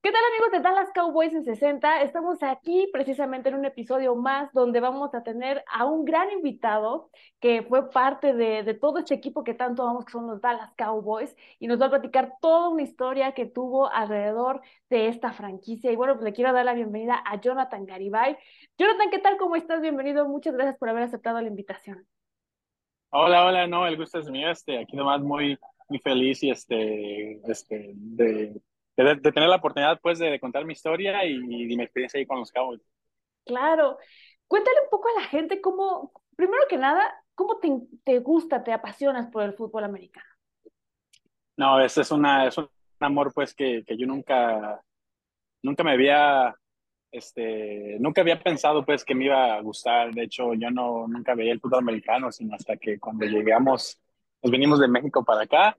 ¿Qué tal amigos de Dallas Cowboys en 60? Estamos aquí precisamente en un episodio más donde vamos a tener a un gran invitado que fue parte de, todo este equipo que tanto amamos que son los Dallas Cowboys y nos va a platicar toda una historia que tuvo alrededor de esta franquicia. Y bueno, pues le quiero dar la bienvenida a Jonathan Garibay. Jonathan, ¿qué tal? ¿Cómo estás? Bienvenido. Muchas gracias por haber aceptado la invitación. Hola, hola, no, el gusto es mío. Este, aquí nomás muy, muy feliz y este, este, de de, tener la oportunidad pues de, contar mi historia y, y, mi experiencia ahí con los Cowboys. Claro. Cuéntale un poco a la gente cómo, primero que nada, cómo te, te gusta, te apasionas por el fútbol americano. No, ese es, una, es un amor pues que, que yo nunca, nunca me había, este, nunca había pensado pues que me iba a gustar. De hecho, yo no, nunca veía el fútbol americano, sino hasta que cuando llegamos, nos venimos de México para acá,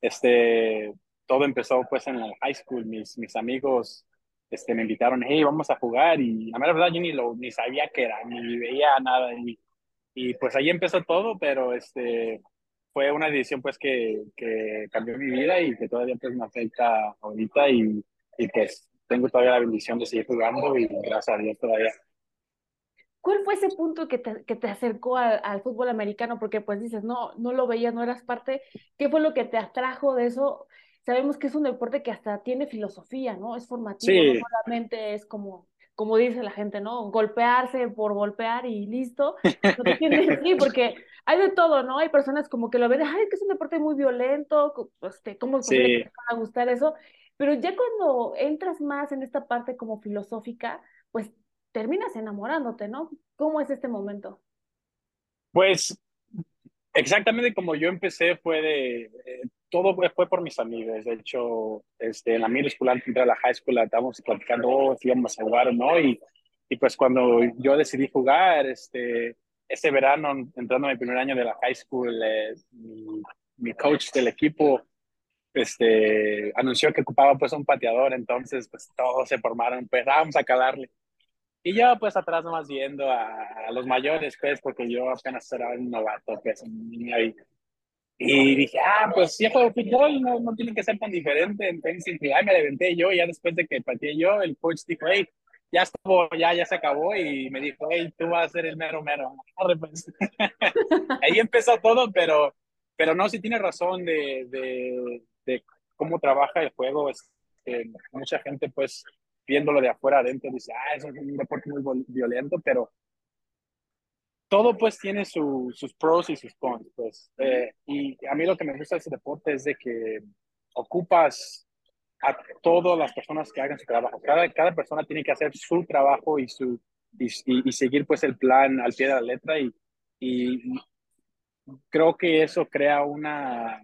este, todo empezó pues en la high school. Mis, mis amigos este, me invitaron, hey, vamos a jugar. Y la verdad yo ni, lo, ni sabía qué era, ni veía nada. Y, y pues ahí empezó todo, pero este, fue una decisión pues que, que cambió mi vida y que todavía pues me afecta ahorita. Y, y pues tengo todavía la bendición de seguir jugando y gracias a Dios todavía. ¿Cuál fue ese punto que te, que te acercó al, fútbol americano? Porque pues dices, no, no lo veías, no eras parte. ¿Qué fue lo que te atrajo de eso? Sabemos que es un deporte que hasta tiene filosofía, ¿no? Es formativo, sí. no solamente es como, como dice la gente, ¿no? Golpearse por golpear y listo. sí, porque hay de todo, ¿no? Hay personas como que lo ven, ay, que es un deporte muy violento, este, ¿cómo sí. te va a gustar eso? Pero ya cuando entras más en esta parte como filosófica, pues terminas enamorándote, ¿no? ¿Cómo es este momento? Pues exactamente como yo empecé fue de, eh, todo fue por mis amigos. De hecho, este, en la middle school, antes de la high school, estábamos platicando oh, si íbamos a jugar o no. Y, y pues cuando yo decidí jugar, este, ese verano, entrando en mi primer año de la high school, eh, mi, coach del equipo este, anunció que ocupaba pues un pateador. Entonces, pues todos se formaron, pues vamos a calarle. Y yo pues atrás nomás viendo a, a, los mayores, pues, porque yo apenas era un novato, pues, un niño ahí. Y dije, ah, pues si juego fútbol, no, no tiene que ser tan diferente. Entonces, ay, me levanté yo, y ya después de que pateé yo, el coach dijo, hey, ya estuvo, ya, ya se acabó, y me dijo, hey, tú vas a ser el mero mero. Pues. Ahí empezó todo, pero, pero no, sí tiene razón de, de, de cómo trabaja el juego. Es, que mucha gente, pues, viéndolo de afuera adentro, dice, ah, es un deporte muy violento, pero todo pues tiene su, sus pros y sus cons, pues. Eh, y a mí lo que me gusta de ese deporte es de que ocupas a todas las personas que hagan su trabajo. Cada, cada persona tiene que hacer su trabajo y, su, y, y, seguir pues el plan al pie de la letra y, y creo que eso crea una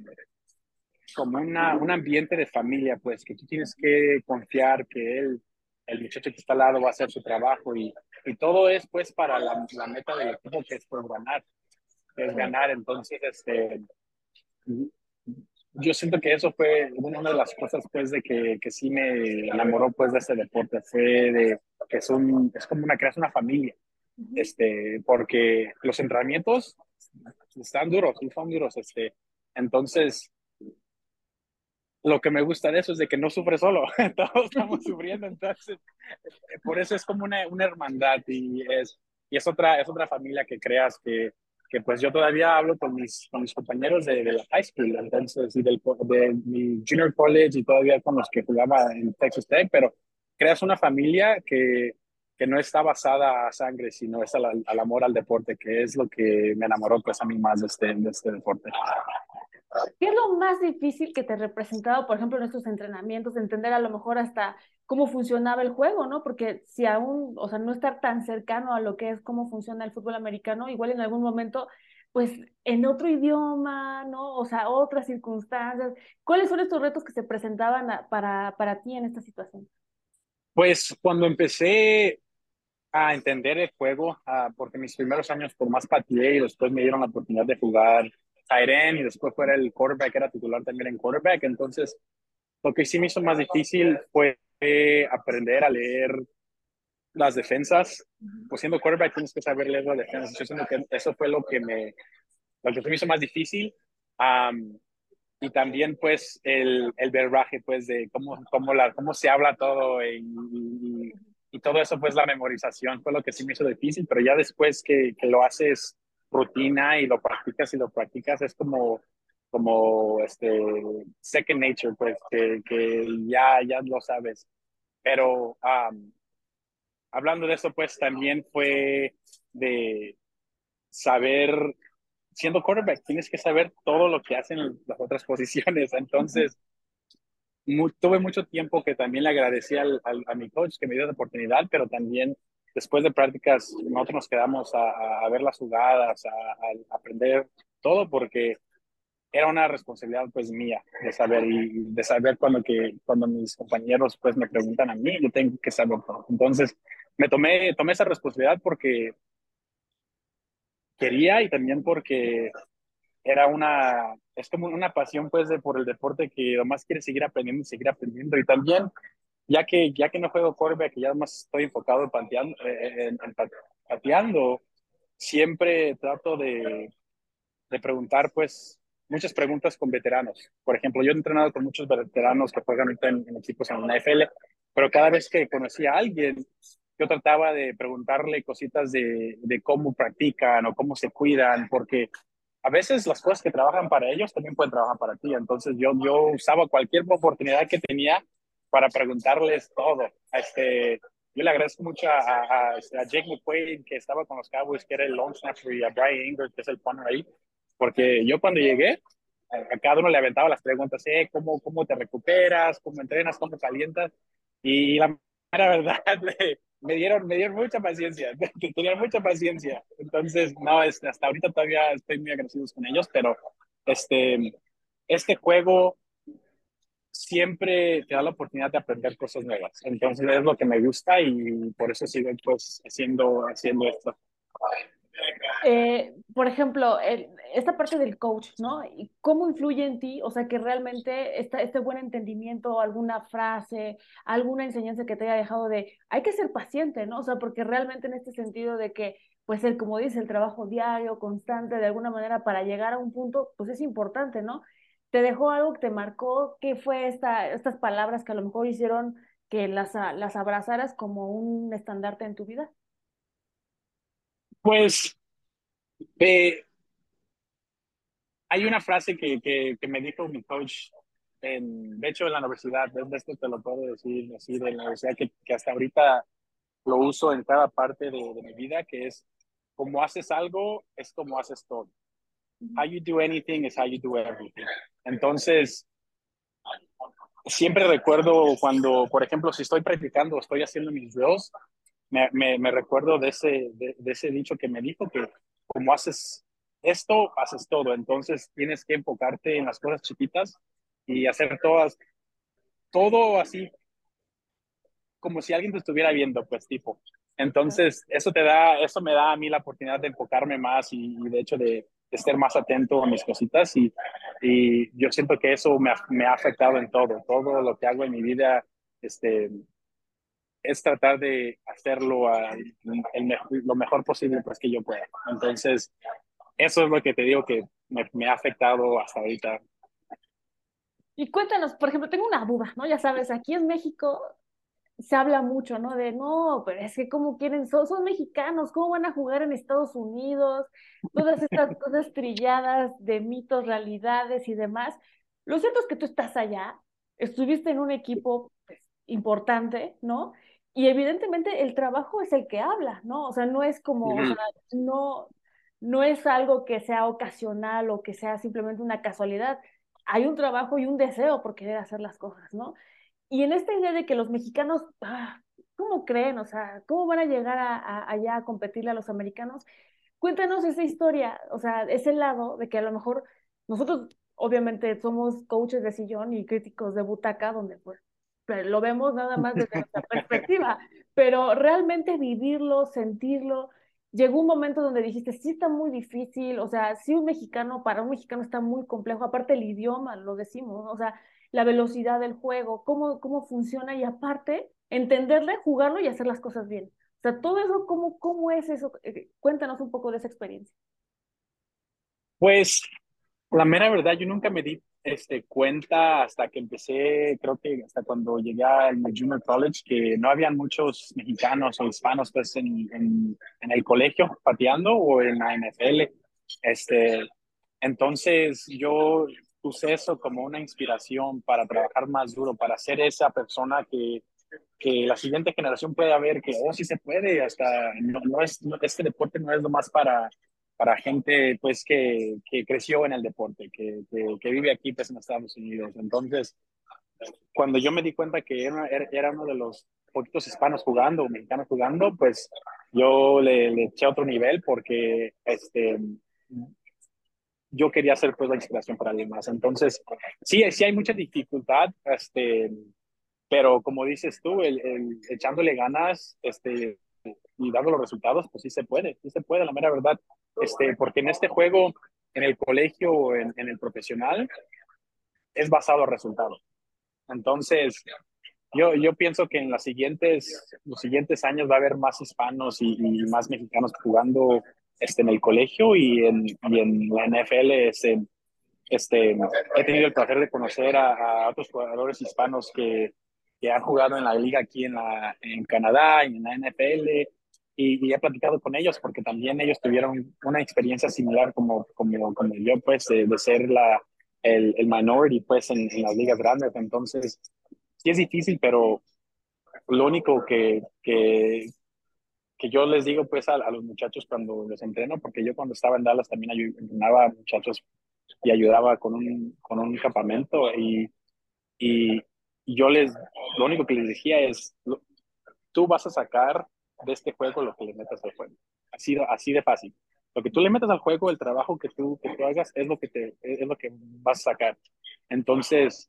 como una, un ambiente de familia, pues, que tú tienes que confiar que él, el muchacho que está al lado va a hacer su trabajo y, y todo es pues para la, la meta del equipo que es por ganar, es ganar. Entonces, este, yo siento que eso fue una de las cosas pues de que, que sí me enamoró pues de este deporte, fue de que es, un, es como una creación una familia, este, porque los entrenamientos están duros, son duros, este, entonces lo que me gusta de eso es de que no sufre solo, todos estamos sufriendo, entonces por eso es como una, una hermandad y es, y es, otra, es otra familia que creas que, que pues yo todavía hablo con mis, con mis compañeros de, de la high school, entonces, y del, de mi junior college y todavía con los que jugaba en Texas Tech, pero creas una familia que, que no está basada a sangre, sino es al, al, amor al deporte, que es lo que me enamoró pues a mí más de este, de este deporte. ¿Qué es lo más difícil que te representaba, por ejemplo, en estos entrenamientos, entender a lo mejor hasta cómo funcionaba el juego, ¿no? Porque si aún, o sea, no estar tan cercano a lo que es cómo funciona el fútbol americano, igual en algún momento, pues en otro idioma, ¿no? O sea, otras circunstancias. ¿Cuáles son estos retos que se presentaban para, para ti en esta situación? Pues cuando empecé a entender el juego, uh, porque mis primeros años por más pateé y después me dieron la oportunidad de jugar Tyren y después fuera el quarterback, era titular también en quarterback. Entonces, lo que sí me hizo más difícil fue aprender a leer las defensas. Pues siendo quarterback tienes que saber leer las defensas. Yo que eso fue lo que me, lo que me hizo más difícil. Um, y también pues el, el verbaje pues de cómo, cómo, la, cómo se habla todo y, y, todo eso pues la memorización fue lo que sí me hizo difícil, pero ya después que, que lo haces rutina y lo practicas y lo practicas es como como este second nature pues que, que ya ya lo sabes pero hablando de eso pues también fue de saber siendo quarterback tienes que saber todo lo que hacen las otras posiciones. Entonces, tuve mucho tiempo que también le agradecí al, a mi coach que me dio la oportunidad, pero también después de prácticas nosotros nos quedamos a, a ver las jugadas, a, aprender todo porque era una responsabilidad pues mía de saber y de saber cuando que cuando mis compañeros pues me preguntan a mí yo tengo que saber todo entonces me tomé tomé esa responsabilidad porque quería y también porque era una, es como una pasión pues de, por el deporte que además quiere seguir aprendiendo y seguir aprendiendo. Y también ya que, ya que no juego quarterback ya más estoy enfocado en pateando, eh, pateando siempre trato de, de preguntar pues muchas preguntas con veteranos. Por ejemplo, yo he entrenado con muchos veteranos que juegan en, en equipos en la NFL, pero cada vez que conocía a alguien, yo trataba de preguntarle cositas de, de cómo practican o cómo se cuidan, porque a veces las cosas que trabajan para ellos también pueden trabajar para ti. Entonces yo, yo usaba cualquier oportunidad que tenía para preguntarles todo. Este, yo le agradezco mucho a, a, a Jake McQuaid, que estaba con los Cowboys, que era el long snapper, y a Brian Ingers, que es el punter ahí, porque yo cuando llegué, a cada uno le aventaba las preguntas, eh, ¿cómo, ¿cómo te recuperas? ¿Cómo entrenas? ¿Cómo calientas? Y la verdad, me dieron, me dieron mucha paciencia, tenían mucha paciencia. Entonces, no, este, hasta ahorita todavía estoy muy agradecido con ellos, pero este, este juego siempre te da la oportunidad de aprender cosas nuevas. Entonces, es lo que me gusta y por eso sigo pues haciendo, haciendo esto. Eh, por ejemplo, esta parte del coach, ¿no? ¿Y ¿Cómo influye en ti? O sea, que realmente esta, este buen entendimiento, alguna frase, alguna enseñanza que te haya dejado de, hay que ser paciente, ¿no? O sea, porque realmente en este sentido de que, pues, el, como dice, el trabajo diario, constante, de alguna manera, para llegar a un punto, pues es importante, ¿no? ¿Te dejó algo que te marcó? ¿Qué fue esta, estas palabras que a lo mejor hicieron que las, las abrazaras como un estandarte en tu vida? Pues eh, hay una frase que, que, que, me dijo mi coach, en, de hecho en la universidad, desde esto te lo puedo decir así, de la universidad, que, que hasta ahorita lo uso en cada parte de, de, mi vida, que es como haces algo, es como haces todo. How you do anything is how you do everything. Entonces, siempre recuerdo cuando, por ejemplo, si estoy practicando, estoy haciendo mis drills, me, recuerdo de ese, dicho que me dijo que como haces esto, haces todo. Entonces tienes que enfocarte en las cosas chiquitas y hacer todas, todo así, como si alguien te estuviera viendo, pues tipo. Entonces, eso te da, eso me da a mí la oportunidad de enfocarme más y, de hecho de, estar más atento a mis cositas y, y yo siento que eso me ha, me ha, afectado en todo, todo lo que hago en mi vida, este, es tratar de hacerlo el, lo mejor posible pues que yo pueda. Entonces, eso es lo que te digo que me, me, ha afectado hasta ahorita. Y cuéntanos, por ejemplo, tengo una duda, ¿no? Ya sabes, aquí en México se habla mucho, ¿no? De, no, pero es que cómo quieren, son, son mexicanos, ¿cómo van a jugar en Estados Unidos? Todas estas cosas trilladas de mitos, realidades y demás. Lo cierto es que tú estás allá, estuviste en un equipo pues, importante, ¿no? Y evidentemente el trabajo es el que habla, ¿no? O sea, no es como, o sea, no, no es algo que sea ocasional o que sea simplemente una casualidad. Hay un trabajo y un deseo por querer hacer las cosas, ¿no? Y en esta idea de que los mexicanos, ah, ¿cómo creen? O sea, ¿cómo van a llegar a, a, allá a competirle a los americanos? Cuéntanos esa historia, o sea, ese lado de que a lo mejor nosotros obviamente somos coaches de sillón y críticos de butaca, donde pues lo vemos nada más desde nuestra perspectiva, pero realmente vivirlo, sentirlo, llegó un momento donde dijiste, sí está muy difícil, o sea, sí un mexicano, para un mexicano está muy complejo, aparte el idioma, lo decimos, o sea, la velocidad del juego, cómo, cómo funciona y aparte entenderle, jugarlo y hacer las cosas bien. O sea, todo eso, ¿cómo, cómo es eso? Eh, cuéntanos un poco de esa experiencia. Pues, la mera verdad, yo nunca me di este, cuenta hasta que empecé, creo que hasta cuando llegué al Junior College, que no habían muchos mexicanos o hispanos pues, en, en, en, el colegio pateando o en la NFL. Este, entonces yo usé eso como una inspiración para trabajar más duro, para ser esa persona que, que la siguiente generación pueda ver que, oh, sí se puede, hasta no, no es, este deporte no es lo más para para gente pues que, que creció en el deporte, que, que, vive aquí pues en Estados Unidos. Entonces, cuando yo me di cuenta que era, era uno de los poquitos hispanos jugando mexicanos jugando, pues yo le, le, eché otro nivel porque este, yo quería ser pues la inspiración para alguien más. Entonces, sí, sí hay mucha dificultad, este, pero como dices tú, el, el echándole ganas, este, y dando los resultados, pues sí se puede, sí se puede, la mera verdad, este, porque en este juego, en el colegio o en, en, el profesional, es basado en resultados. Entonces, yo, yo pienso que en las siguientes, los siguientes años va a haber más hispanos y, y más mexicanos jugando este, en el colegio y en, y en la NFL. Este, este, he tenido el placer de conocer a, a otros jugadores hispanos que, que han jugado en la liga aquí en, la, en Canadá, en la NFL, y, he platicado con ellos porque también ellos tuvieron una experiencia similar como, como, como yo, pues, de, ser la, el, el, minority, pues, en, en, las ligas grandes. Entonces, sí es difícil, pero lo único que, que, que yo les digo, pues, a, a, los muchachos cuando los entreno, porque yo cuando estaba en Dallas también entrenaba a muchachos y ayudaba con un, con un campamento y, y yo les, lo único que les decía es, tú vas a sacar de este juego lo que le metas al juego. Así, así de fácil. Lo que tú le metas al juego, el trabajo que tú, que tú hagas, es lo que, te, es lo que vas a sacar. Entonces,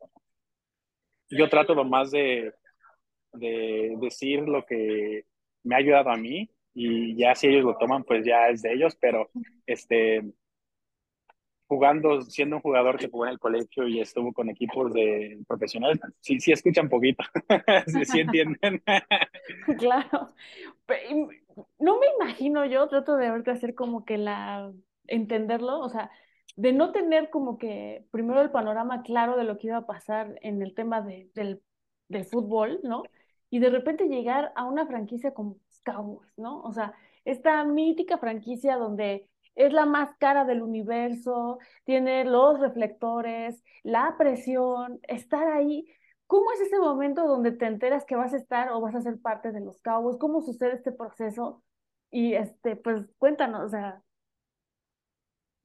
yo trato lo más de, de decir lo que me ha ayudado a mí y ya si ellos lo toman, pues ya es de ellos, pero este, jugando, siendo un jugador que jugó en el colegio y estuvo con equipos de profesionales, sí, sí escuchan poquito, sí, entienden. claro. No me imagino yo, trato de verte hacer como que la, entenderlo, o sea, de no tener como que primero el panorama claro de lo que iba a pasar en el tema de, del, del fútbol, ¿no? Y de repente llegar a una franquicia como Cowboys, ¿no? O sea, esta mítica franquicia donde es la más cara del universo, tiene los reflectores, la presión, estar ahí. ¿Cómo es ese momento donde te enteras que vas a estar o vas a ser parte de los Cowboys? ¿Cómo sucede este proceso? Y este, pues cuéntanos, o sea.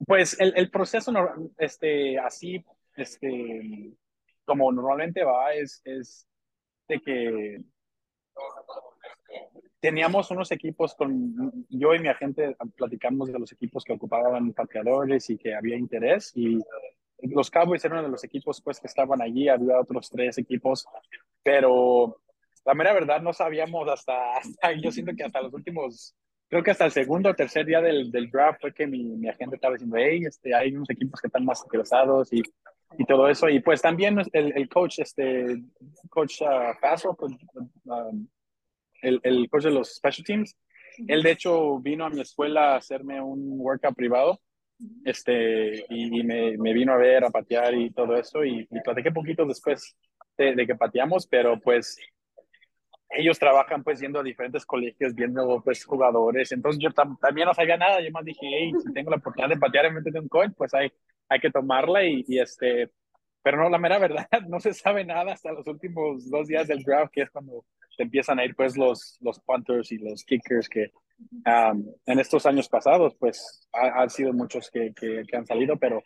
Pues el, el proceso, este, así, este, como normalmente va, es, es de que teníamos unos equipos con, yo y mi agente platicamos de los equipos que ocupaban pateadores y que había interés y los Cowboys eran uno de los equipos pues que estaban allí, había otros tres equipos, pero la mera verdad no sabíamos hasta, yo siento que hasta los últimos, creo que hasta el segundo o tercer día del, del draft fue que mi, mi agente estaba diciendo, hey, este, hay unos equipos que están más interesados y, y todo eso, y pues también el, el coach, este, coach uh, Paso, pues, um, el, el coach de los special teams. Él, de hecho, vino a mi escuela a hacerme un workout privado este, y, me, me, vino a ver, a patear y todo eso. Y, y platiqué poquito después de, de, que pateamos, pero pues ellos trabajan pues yendo a diferentes colegios, viendo pues jugadores. Entonces yo también no sabía nada. Yo más dije, hey, si tengo la oportunidad de patear en mente de un coach, pues hay, hay que tomarla y, este. Pero no, la mera verdad, no se sabe nada hasta los últimos dos días del draft, que es cuando empiezan a ir pues los, los punters y los kickers que um, en estos años pasados pues han sido muchos que, que, han salido, pero,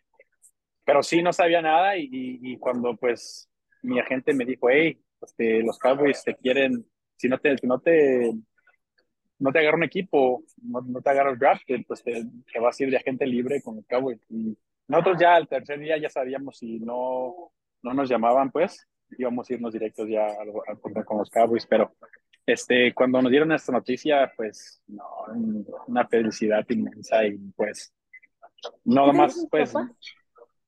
pero sí no sabía nada y, cuando pues mi agente me dijo, hey, este, los Cowboys te quieren, si no te, no te, no te agarra un equipo, no, no te agarra el draft, pues te, te, vas a ir de agente libre con el Cowboys. Nosotros ya al tercer día ya sabíamos si no, no nos llamaban, pues íbamos a irnos directos ya a, con los Cowboys, pero este, cuando nos dieron esta noticia, pues, no, una felicidad inmensa y pues, no más, pues...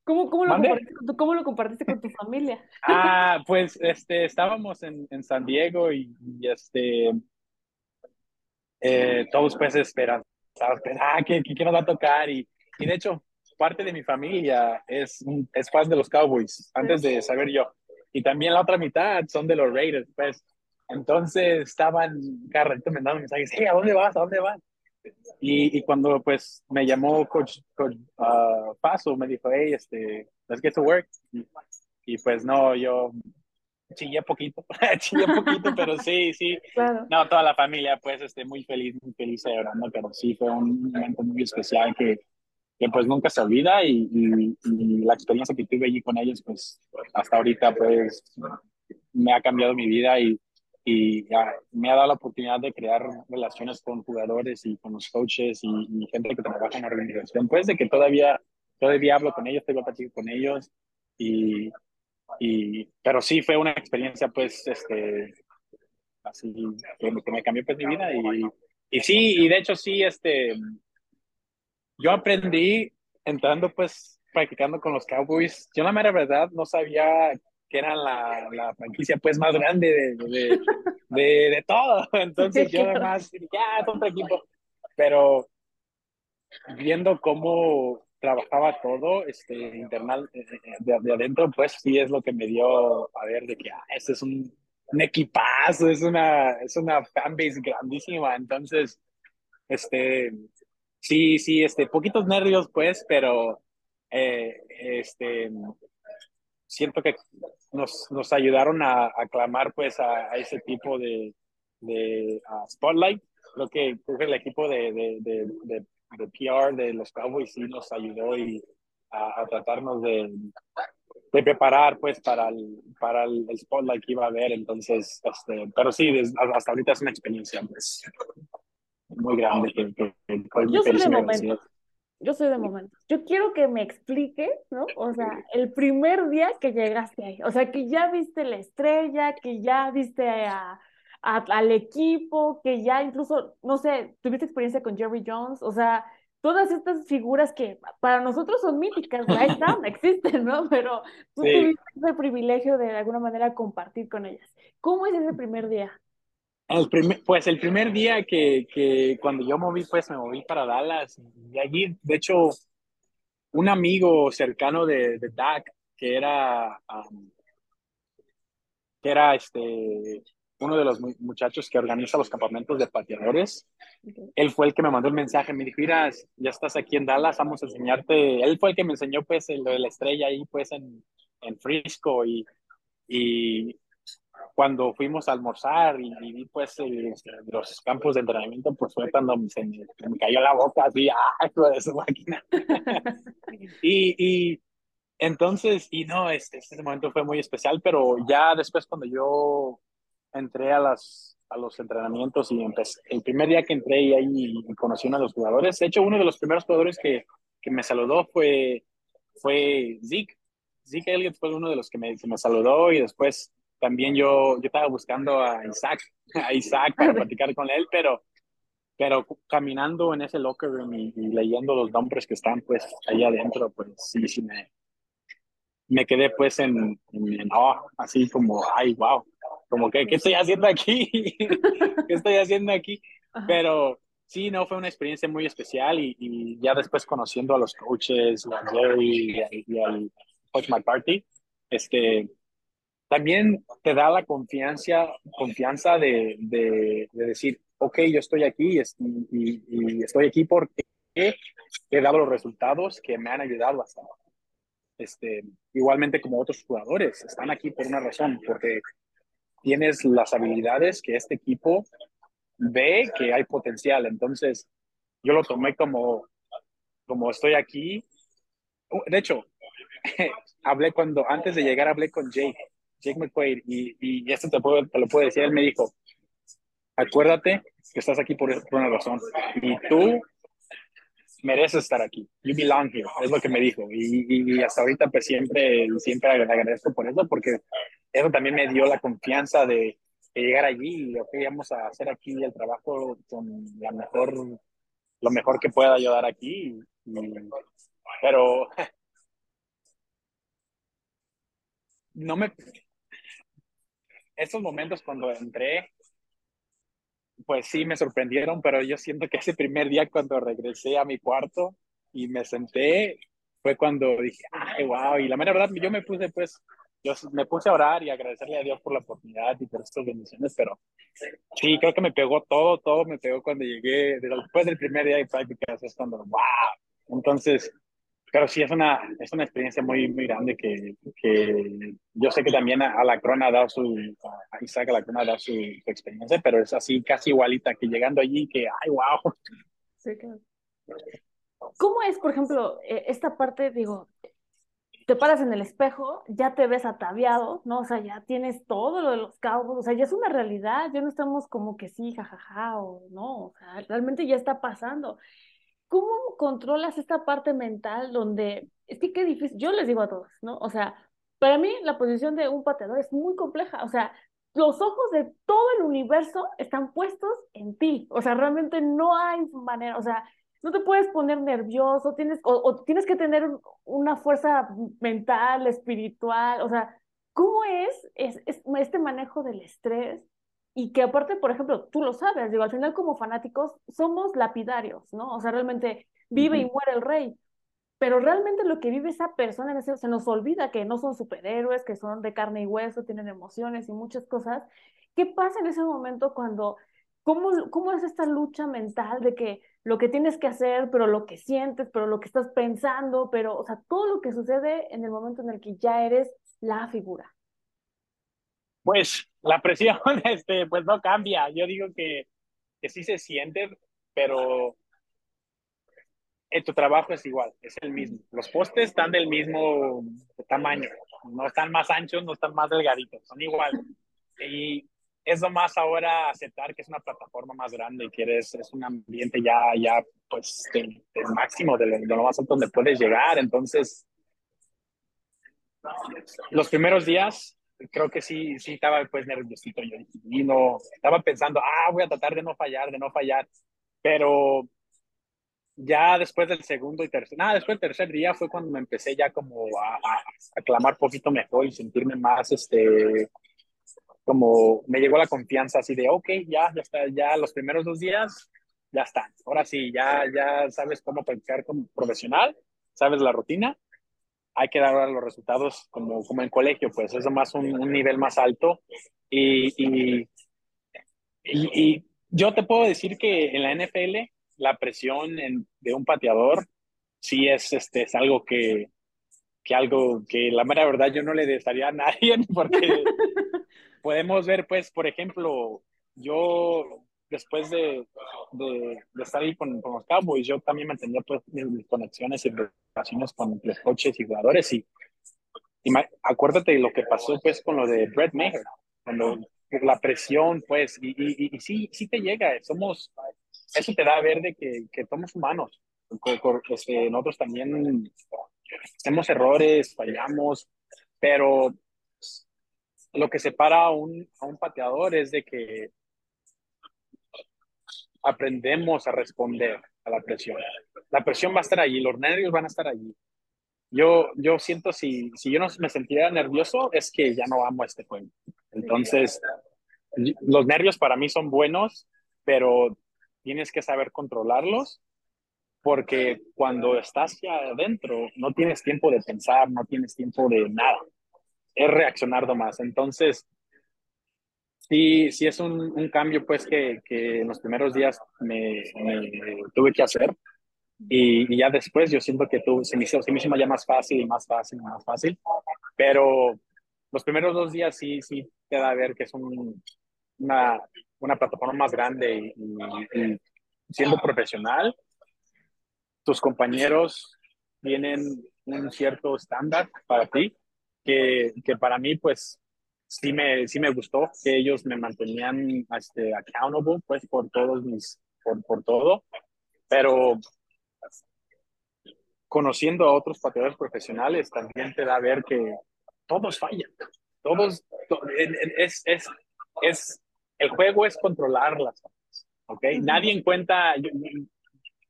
¿Cómo, cómo, lo compartiste con tu, ¿Cómo lo compartiste con tu familia? Ah, pues, este, estábamos en, en San Diego y, este, eh, todos pues esperan, ¿sabes? Ah, ¿qué, ¿qué, nos va a tocar? Y, y de hecho, parte de mi familia es, es fan de los Cowboys, antes de saber yo. Y también la otra mitad son de los Raiders, pues. Entonces estaban cada me mandando mensajes, hey, ¿a dónde vas? ¿A dónde vas? Y, y cuando pues me llamó Coach, coach uh, Paso, me dijo, hey, este, let's get to work. Y, y pues no, yo chillé poquito, chillé poquito, pero sí, sí. Claro. No, toda la familia, pues, este, muy feliz, muy feliz celebrando, pero sí fue un momento muy especial que, que pues nunca se olvida y, y, la experiencia que tuve allí con ellos, pues, hasta ahorita, pues, me ha cambiado mi vida y, y me ha dado la oportunidad de crear relaciones con jugadores y con los coaches y, gente que trabaja en la organización, pues, de que todavía, todavía hablo con ellos, tengo platico con ellos y y, pero sí fue una experiencia, pues, este, así, que, me cambió pues mi vida. Y, y sí, y de hecho sí, este, yo aprendí entrando, pues, practicando con los Cowboys. Yo la mera verdad no sabía que eran la, la franquicia, pues, más grande de, de, de, de todo. Entonces yo además, ya, otro equipo. Pero viendo cómo trabajaba todo este internal eh, eh, de, adentro pues sí es lo que me dio a ver de que ah, este es un, un, equipazo es una es una fanbase grandísima entonces este sí sí este poquitos nervios pues pero eh, este siento que nos, nos ayudaron a aclamar pues a, ese tipo de, de spotlight creo que, el equipo de, de, de de PR de los Cowboys sí nos ayudó y a, tratarnos de, de, preparar pues para el, para el, spotlight que iba a haber. Entonces, este, pero sí, hasta ahorita es una experiencia pues, muy grande. Que, Yo soy de momento. Yo soy de momento. Yo quiero que me explique, ¿no? O sea, el primer día que llegaste ahí, o sea, que ya viste la estrella, que ya viste a, al equipo, que ya incluso, no sé, tuviste experiencia con Jerry Jones, o sea, todas estas figuras que para nosotros son míticas, ahí están, existen, ¿no? Pero tú tuviste el privilegio de, de alguna manera compartir con ellas. ¿Cómo es ese primer día? El primer, pues el primer día que, que cuando yo moví, pues me moví para Dallas y allí, de hecho, un amigo cercano de, de Dak, que era, que era este, uno de los muchachos que organiza los campamentos de pateadores. Él fue el que me mandó el mensaje, me dijo, mira, ya estás aquí en Dallas, vamos a enseñarte. Él fue el que me enseñó pues lo de la estrella ahí pues en, en Frisco y, y cuando fuimos a almorzar y, vi pues los campos de entrenamiento, pues fue cuando me, me cayó la boca así, ¡ah, de su máquina! y, y entonces, y no, este, este momento fue muy especial, pero ya después cuando yo entré a, las, a los entrenamientos y empecé. El primer día que entré y ahí conocí a uno de los jugadores, de hecho, uno de los primeros jugadores que, que me saludó fue, fue Zeke. Zeke Elliott fue uno de los que me, que me saludó y después también yo, yo estaba buscando a Isaac, a Isaac para platicar con él, pero, pero caminando en ese locker room y, leyendo los nombres que están pues ahí adentro, pues sí, sí me, me quedé pues en, en, así como, ay, wow, como que, ¿qué estoy haciendo aquí? ¿Qué estoy haciendo aquí? Pero sí, no, fue una experiencia muy especial y, y ya después conociendo a los coaches, a Jerry y, al coach McCarthy, este, también te da la confianza, confianza de, de, decir, ok, yo estoy aquí y, estoy aquí porque he dado los resultados que me han ayudado hasta este, igualmente como otros jugadores, están aquí por una razón, porque tienes las habilidades que este equipo ve que hay potencial. Entonces, yo lo tomé como, como estoy aquí. De hecho, hablé cuando, antes de llegar, hablé con Jake, Jake McQuaid, y, y esto te, puedo, te lo puedo decir, él me dijo, acuérdate que estás aquí por, una razón, y tú mereces estar aquí. You belong here, es lo que me dijo. Y, y, hasta ahorita pues siempre, siempre agradezco por eso, porque eso también me dio la confianza de, llegar allí y, ok, vamos a hacer aquí el trabajo con la mejor, lo mejor que pueda ayudar aquí. pero no me... Estos momentos cuando entré, pues sí me sorprendieron, pero yo siento que ese primer día cuando regresé a mi cuarto y me senté, fue cuando dije, ay, wow, y la mera verdad, yo me puse, pues, yo me puse a orar y agradecerle a Dios por la oportunidad y por estas bendiciones, pero sí, creo que me pegó todo, todo me pegó cuando llegué, después del primer día de prácticas, es cuando, wow, entonces, pero sí, es una, es una experiencia muy, muy grande que, que yo sé que también a, la Crona ha dado su, a Isaac a la Crona ha dado su, experiencia, pero es así casi igualita que llegando allí que, ay, wow. Sí, claro. ¿Cómo es, por ejemplo, e, esta parte, digo, te paras en el espejo, ya te ves ataviado, ¿no? O sea, ya tienes todo lo de los cabos, o sea, ya es una realidad, ya no estamos como que sí, jajaja, o no, o sea, realmente ya está pasando. ¿Cómo controlas esta parte mental donde, es que qué difícil, yo les digo a todos, ¿no? O sea, para mí la posición de un pateador es muy compleja, o sea, los ojos de todo el universo están puestos en ti, o sea, realmente no hay manera, o sea, no te puedes poner nervioso, tienes, o, tienes que tener una fuerza mental, espiritual, o sea, ¿cómo es, es, este manejo del estrés? Y que aparte, por ejemplo, tú lo sabes, digo, al final como fanáticos somos lapidarios, ¿no? O sea, realmente vive y muere el rey, pero realmente lo que vive esa persona en ese, se nos olvida que no son superhéroes, que son de carne y hueso, tienen emociones y muchas cosas. ¿Qué pasa en ese momento cuando, cómo, cómo es esta lucha mental de que lo que tienes que hacer, pero lo que sientes, pero lo que estás pensando, pero, o sea, todo lo que sucede en el momento en el que ya eres la figura. Pues la presión, este, pues no cambia. Yo digo que, que sí se siente, pero tu trabajo es igual, es el mismo. Los postes están del mismo tamaño, no están más anchos, no están más delgaditos, son igual. Y es lo más ahora aceptar que es una plataforma más grande y que eres, es un ambiente ya, ya pues, el, máximo de lo, más alto donde puedes llegar. Entonces, los primeros días, creo que sí, sí estaba pues nerviosito yo y no, estaba pensando, ah, voy a tratar de no fallar, de no fallar, pero ya después del segundo y tercer, nada, después del tercer día fue cuando me empecé ya como a, a, a clamar poquito mejor y sentirme más, este, como me llegó la confianza así de, ok, ya, ya está, ya los primeros dos días, ya están. Ahora sí, ya, ya sabes cómo practicar como profesional, sabes la rutina, hay que dar los resultados como, como en colegio, pues es más un, un nivel más alto. Y, y, y, yo te puedo decir que en la NFL la presión en, de un pateador sí es, este, es algo que, que algo que la mera verdad yo no le desearía a nadie porque podemos ver, pues, por ejemplo, yo después de, de, estar ahí con, con, los Cowboys, yo también mantenía pues, mis conexiones y relaciones con los coches y jugadores. Y, y acuérdate de lo que pasó pues con lo de Brett Maher, cuando la presión, pues, y, y, y, sí, sí te llega, somos, eso te da a ver de que, que somos humanos. Este, nosotros también hacemos errores, fallamos, pero lo que separa a un, a un pateador es de que aprendemos a responder a la presión. La presión va a estar allí, los nervios van a estar allí. Yo, yo siento si, si yo no me sentiría nervioso es que ya no amo este juego. Entonces, los nervios para mí son buenos, pero tienes que saber controlarlos porque cuando estás ya adentro no tienes tiempo de pensar, no tienes tiempo de nada es reaccionar nomás. Entonces, sí, sí es un, un cambio pues que, que, en los primeros días me, tuve que hacer. Y, ya después yo siento que tú, se, me hizo, se me hizo ya más fácil y más fácil y más fácil. Pero los primeros dos días sí, sí te da a ver que es un, una, una plataforma más grande y, siendo profesional, tus compañeros tienen un cierto estándar para ti que, que para mí, pues, sí me, sí me gustó, que ellos me mantenían este, accountable, pues, por todos mis, por, por todo, pero conociendo a otros pateadores profesionales también te da a ver que todos fallan, todos, es, es, es, el juego es controlarlas, ¿ok? Nadie en cuenta, yo,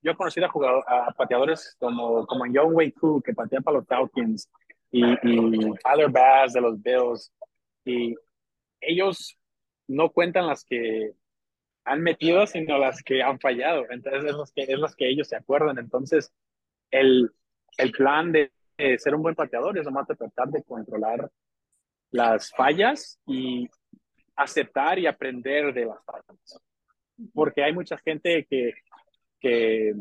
yo he conocido a, jugadores, a pateadores como, como Young Wei Koo, que patea para los Falcons, y, y Tyler Bass de los Bills. Y ellos no cuentan las que han metido, sino las que han fallado. Entonces es las que, es las que ellos se acuerdan. Entonces, el, el plan de, ser un buen pateador es nomás tratar de controlar las fallas y aceptar y aprender de las fallas. Porque hay mucha gente que, que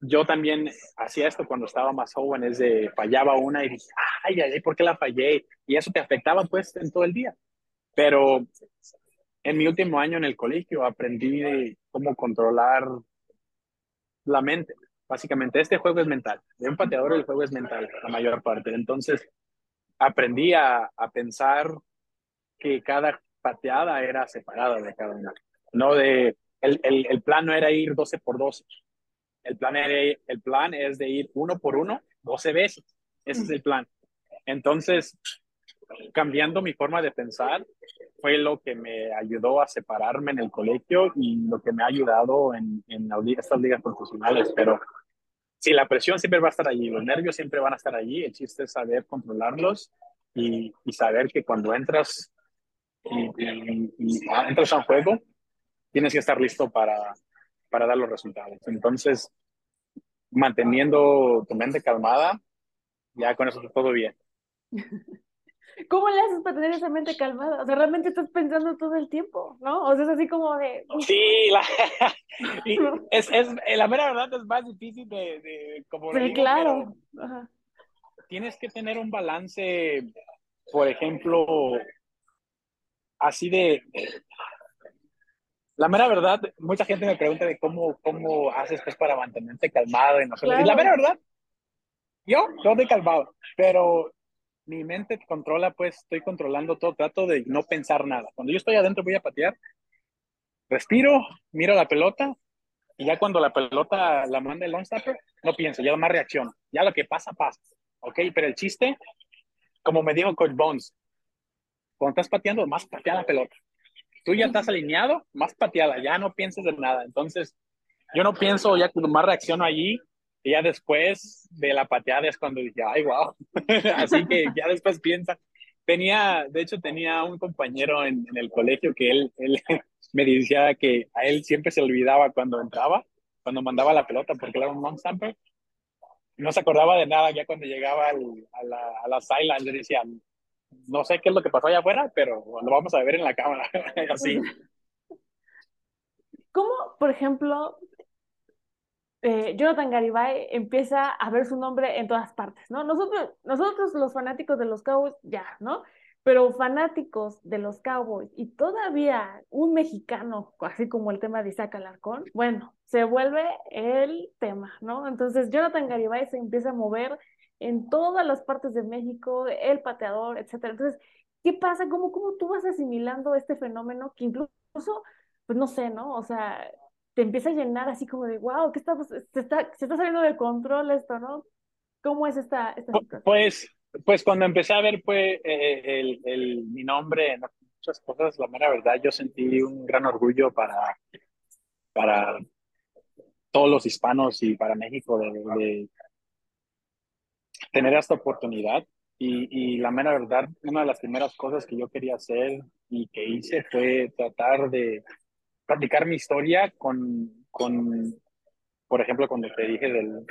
yo también hacía esto cuando estaba más joven, es de fallaba una y dije, ay, ay, ¿por qué la fallé? Y eso te afectaba pues en todo el día. Pero en mi último año en el colegio aprendí cómo controlar la mente. Básicamente, este juego es mental. De un pateador el juego es mental, la mayor parte. Entonces, aprendí a, a pensar que cada pateada era separada de cada una. No de, el, el, el plan no era ir 12 por 12. El plan, era, el plan es de ir uno por uno 12 veces. Ese es el plan. Entonces, cambiando mi forma de pensar fue lo que me ayudó a separarme en el colegio y lo que me ha ayudado en, en estas ligas profesionales. Pero sí, la presión siempre va a estar allí, los nervios siempre van a estar allí. El chiste es saber controlarlos y, saber que cuando entras y, y, entras a un juego, tienes que estar listo para, para dar los resultados. Entonces, manteniendo tu mente calmada, ya con eso todo bien. ¿Cómo le haces para tener esa mente calmada? O sea, realmente estás pensando todo el tiempo, ¿no? O sea, es así como de... Sí, la, es, es, la mera verdad es más difícil de... de como sí, claro. Tienes que tener un balance, por ejemplo, así de... La mera verdad, mucha gente me pregunta de cómo, cómo haces pues para mantenerte calmado y no. Y la mera verdad, yo, yo estoy calmado, pero mi mente controla, pues estoy controlando todo, trato de no pensar nada. Cuando yo estoy adentro voy a patear, respiro, miro la pelota y ya cuando la pelota la manda el long stopper, no pienso, ya más reacción. Ya lo que pasa, pasa. ¿Ok? Pero el chiste, como me dijo Coach Bones, cuando estás pateando, más patea la pelota. Tú ya estás alineado, más pateala, ya no pienses de nada. Entonces, yo no pienso, ya más reacciono allí, y ya después de la pateada es cuando dije, ay, wow. Así que ya después piensa. Tenía, de hecho, tenía un compañero en, el colegio que él, él me decía que a él siempre se olvidaba cuando entraba, cuando mandaba la pelota, porque era un long stamper. No se acordaba de nada ya cuando llegaba al, a la, a la Le decía, no sé qué es lo que pasó allá afuera, pero lo vamos a ver en la cámara. Así. ¿Cómo, por ejemplo, eh, Jonathan Garibay empieza a ver su nombre en todas partes, ¿no? Nosotros, nosotros los fanáticos de los Cowboys, ya, ¿no? Pero fanáticos de los Cowboys y todavía un mexicano, así como el tema de Isaac Alarcón, bueno, se vuelve el tema, ¿no? Entonces Jonathan Garibay se empieza a mover en todas las partes de México, el pateador, etcétera. Entonces, ¿qué pasa? ¿Cómo, cómo tú vas asimilando este fenómeno que incluso, pues no sé, ¿no? O sea, te empieza a llenar así como de, wow, ¿qué está, se, está, se está saliendo de control esto, ¿no? ¿Cómo es esta, esta situación? Pues, pues cuando empecé a ver pues, el, el, mi nombre en muchas cosas, la mera verdad, yo sentí un gran orgullo para, para todos los hispanos y para México de, de tener esta oportunidad. Y, y, la mera verdad, una de las primeras cosas que yo quería hacer y que hice fue tratar de platicar mi historia con, con por ejemplo, cuando te dije del,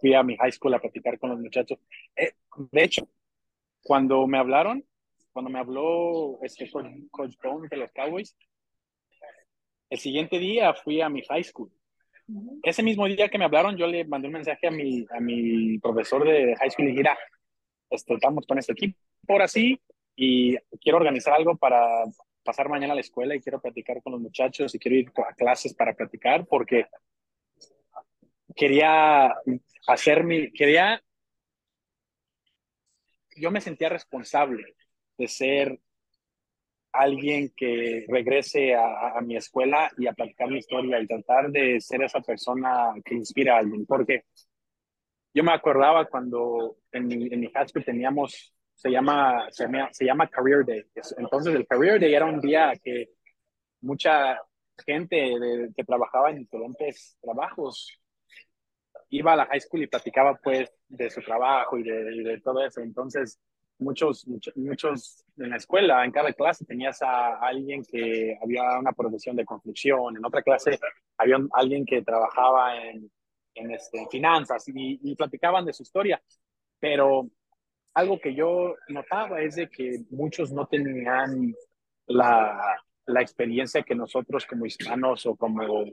fui a mi high school a platicar con los muchachos. Eh, de hecho, cuando me hablaron, cuando me habló este Coach, Coach de los Cowboys, el siguiente día fui a mi high school. Ese mismo día que me hablaron, yo le mandé un mensaje a mi, a mi profesor de high school y dije, pues, estamos con este equipo por así y quiero organizar algo para pasar mañana a la escuela y quiero platicar con los muchachos y quiero ir a clases para platicar porque quería hacer mi, quería, yo me sentía responsable de ser alguien que regrese a, mi escuela y a platicar mi historia y tratar de ser esa persona que inspira a alguien. Porque yo me acordaba cuando en mi, en mi high school teníamos se llama, se llama, se llama Career Day. Entonces el Career Day era un día que mucha gente de, que trabajaba en diferentes trabajos iba a la high school y platicaba pues de su trabajo y de, de todo eso. Entonces muchos, muchos, muchos en la escuela, en cada clase tenías a alguien que había una profesión de construcción, en otra clase había alguien que trabajaba en, en, este, finanzas y, platicaban de su historia. Pero algo que yo notaba es de que muchos no tenían la, la experiencia que nosotros como hispanos o como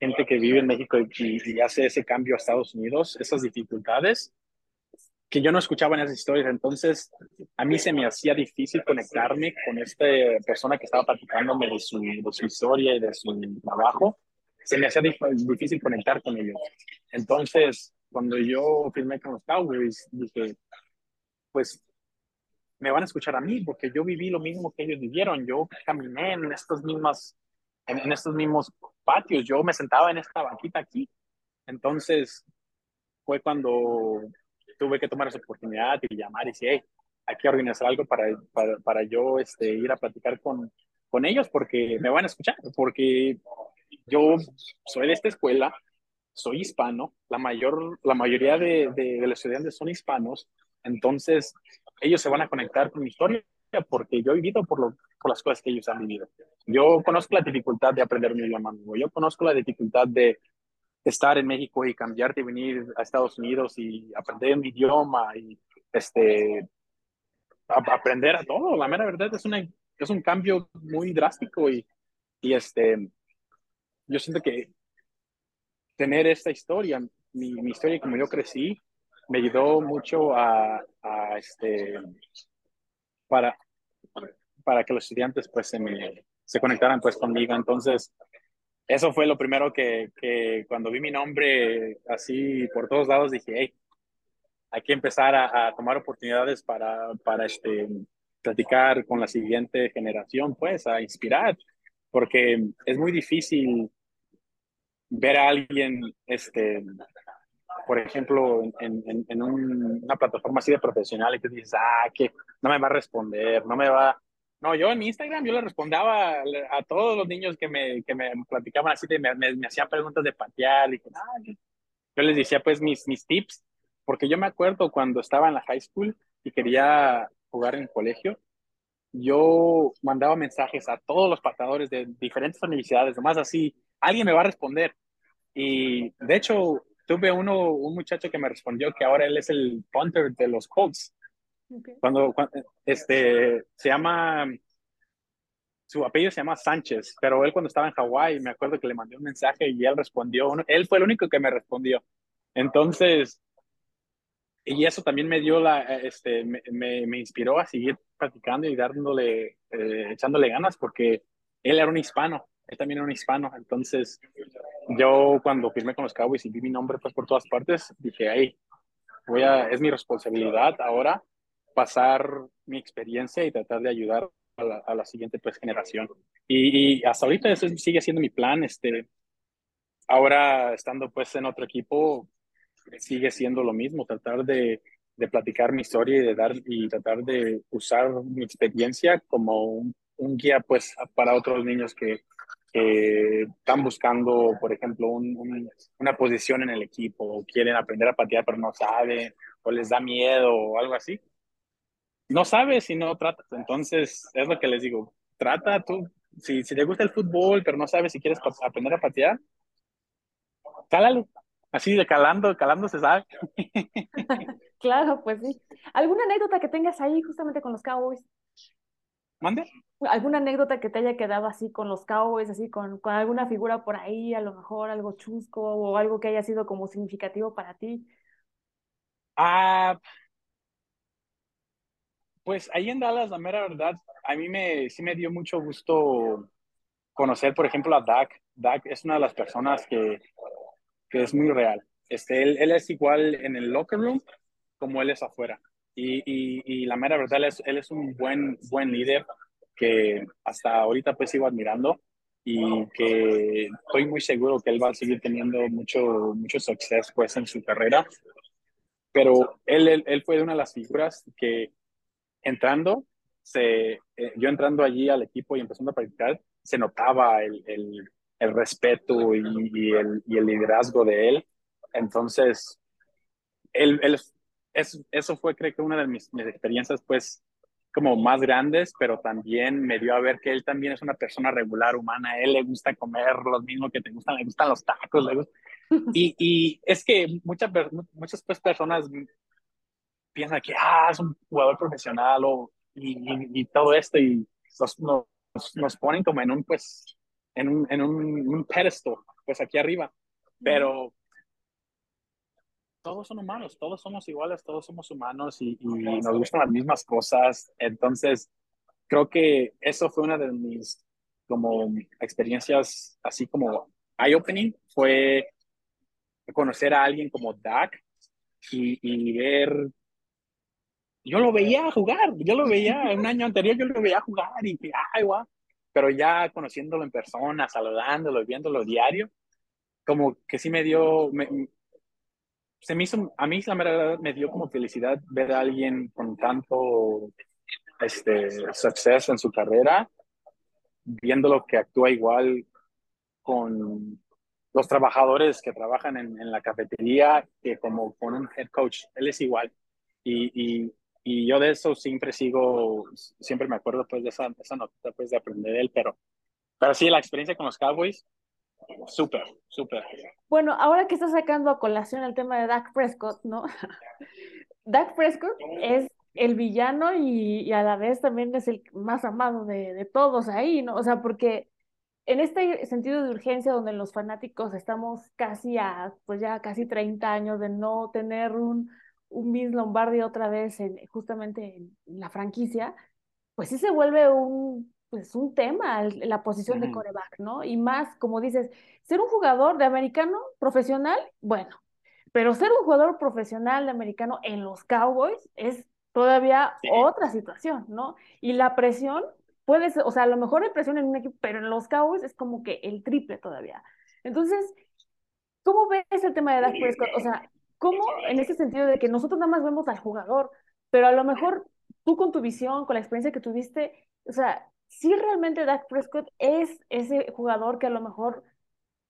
gente que vive en México y, y, hace ese cambio a Estados Unidos, esas dificultades, que yo no escuchaba en esas historias. Entonces, a mí se me hacía difícil conectarme con esta persona que estaba platicándome de su, de su historia y de su trabajo. Se me hacía difícil conectar con ellos. Entonces, cuando yo firmé con los Cowboys, dije, pues me van a escuchar a mí porque yo viví lo mismo que ellos vivieron. Yo caminé en estos mismos, en, en estos mismos patios. Yo me sentaba en esta banquita aquí. Entonces, fue cuando tuve que tomar esa oportunidad y llamar y decir, hey, hay que organizar algo para, para, para, yo este, ir a platicar con, con ellos porque me van a escuchar, porque yo soy de esta escuela, soy hispano, la, mayor, la mayoría de, de, de los estudiantes son hispanos, entonces ellos se van a conectar con mi historia porque yo he vivido por, lo, por las cosas que ellos han vivido. Yo conozco la dificultad de aprender un idioma nuevo, yo conozco la dificultad de estar en México y cambiarte y venir a Estados Unidos y aprender un idioma y este, aprender a todo. La mera verdad es, una, es un cambio muy drástico y, y este, yo siento que tener esta historia, mi, mi historia como yo crecí, me ayudó mucho a, a este, para, para que los estudiantes pues se, me, se conectaran pues conmigo. Entonces, eso fue lo primero que, cuando vi mi nombre así por todos lados dije, hey, hay que empezar a, tomar oportunidades para, para este, platicar con la siguiente generación, pues, a inspirar, porque es muy difícil ver a alguien, este, por ejemplo, en, en, en un, una plataforma así de profesional y te dices, ah, que no me va a responder, no me va, no, yo en Instagram yo le respondía a, todos los niños que me, que me platicaban así, me, me, hacían preguntas de patear y yo les decía pues mis, mis tips, porque yo me acuerdo cuando estaba en la high school y quería jugar en el colegio, yo mandaba mensajes a todos los pateadores de diferentes universidades, nomás así, alguien me va a responder. Y de hecho, tuve uno, un muchacho que me respondió que ahora él es el punter de los Colts. Cuando, este, se llama, su apellido se llama Sánchez, pero él cuando estaba en Hawái, me acuerdo que le mandé un mensaje y él respondió, él fue el único que me respondió. Entonces, y eso también me dio la, este, me, me, inspiró a seguir practicando y dándole, eh, echándole ganas porque él era un hispano, él también era un hispano. Entonces, yo cuando firmé con los Cowboys y vi mi nombre pues por todas partes, dije, ahí, voy a, es mi responsabilidad ahora pasar mi experiencia y tratar de ayudar a la, a la siguiente pues, generación. Y, y, hasta ahorita eso sigue siendo mi plan. Este, ahora estando pues en otro equipo, sigue siendo lo mismo, tratar de, de platicar mi historia y de dar y tratar de usar mi experiencia como un, un guía pues para otros niños que, que están buscando, por ejemplo, un, un, una posición en el equipo o quieren aprender a patear pero no saben o les da miedo o algo así no sabes si no tratas. Entonces, es lo que les digo. Trata tú, si, si te gusta el fútbol, pero no sabes si quieres aprender a patear, cálale. Así de calando, calando se sabe. claro, pues sí. ¿Alguna anécdota que tengas ahí justamente con los Cowboys? ¿Mande? ¿Alguna anécdota que te haya quedado así con los Cowboys, así con, con alguna figura por ahí, a lo mejor algo chusco o algo que haya sido como significativo para ti? Ah, pues ahí en Dallas, la mera verdad, a mí me, sí me dio mucho gusto conocer, por ejemplo, a Dak. Dak es una de las personas que, que es muy real. Este, él, él, es igual en el locker room como él es afuera. Y, y, la mera verdad, él es, él es un buen, buen líder que hasta ahorita pues sigo admirando y que estoy muy seguro que él va a seguir teniendo mucho, mucho suceso pues en su carrera. Pero él, él, él fue una de las figuras que entrando, se, eh, yo entrando allí al equipo y empezando a practicar, se notaba el, el, el respeto y, y, el, y, el, liderazgo de él. Entonces, él, él, es, eso fue creo que una de mis, mis, experiencias pues como más grandes, pero también me dio a ver que él también es una persona regular, humana, él le gusta comer lo mismo que te gustan, le gustan los tacos, le gusta, Y, y es que muchas, muchas pues, personas piensan que ah, es un jugador profesional o, y, y, todo esto y nos, nos, nos, ponen como en un, pues, en un, en un, un pedestal, pues aquí arriba. Pero todos son humanos, todos somos iguales, todos somos humanos y, y, nos gustan las mismas cosas. Entonces, creo que eso fue una de mis como experiencias así como eye-opening, fue conocer a alguien como Dak y, y, ver, yo lo veía jugar, yo lo veía un año anterior, yo lo veía jugar y, ay, guau, pero ya conociéndolo en persona, saludándolo viéndolo diario, como que sí me dio, me, se me hizo, a mí la verdad me dio como felicidad ver a alguien con tanto este, suceso en su carrera, viéndolo que actúa igual con los trabajadores que trabajan en, en, la cafetería que como con un head coach. Él es igual. Y, y, y, yo de eso siempre sigo, siempre me acuerdo pues de esa, esa nota pues de aprender de él, pero, pero sí, la experiencia con los Cowboys Súper, súper. Bueno, ahora que estás sacando a colación el tema de Dak Prescott, ¿no? Dak Prescott es el villano y, a la vez también es el más amado de, de, todos ahí, ¿no? O sea, porque en este sentido de urgencia donde los fanáticos estamos casi a, pues ya casi 30 años de no tener un, un Vince Lombardi otra vez en, justamente en la franquicia, pues sí se vuelve un pues un tema la posición de coreback, ¿no? Y más, como dices, ser un jugador de americano profesional, bueno, pero ser un jugador profesional de americano en los Cowboys es todavía otra situación, ¿no? Y la presión puede ser, o sea, a lo mejor hay presión en un equipo, pero en los Cowboys es como que el triple todavía. Entonces, ¿cómo ves el tema de Dak Prescott? O sea, ¿cómo en ese sentido de que nosotros nada más vemos al jugador, pero a lo mejor tú con tu visión, con la experiencia que tuviste, o sea, si realmente Dak Prescott es ese jugador que a lo mejor